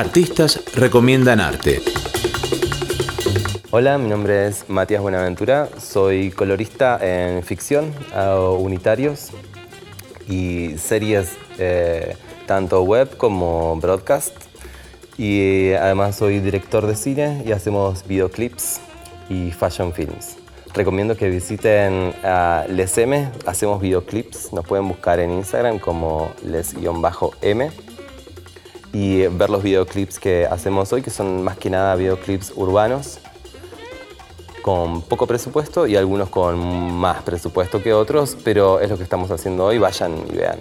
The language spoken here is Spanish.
Artistas recomiendan arte. Hola, mi nombre es Matías Buenaventura, soy colorista en ficción, hago unitarios y series eh, tanto web como broadcast. Y además soy director de cine y hacemos videoclips y fashion films. Recomiendo que visiten a Les M, hacemos videoclips, nos pueden buscar en Instagram como les-m y ver los videoclips que hacemos hoy, que son más que nada videoclips urbanos con poco presupuesto y algunos con más presupuesto que otros, pero es lo que estamos haciendo hoy, vayan y vean.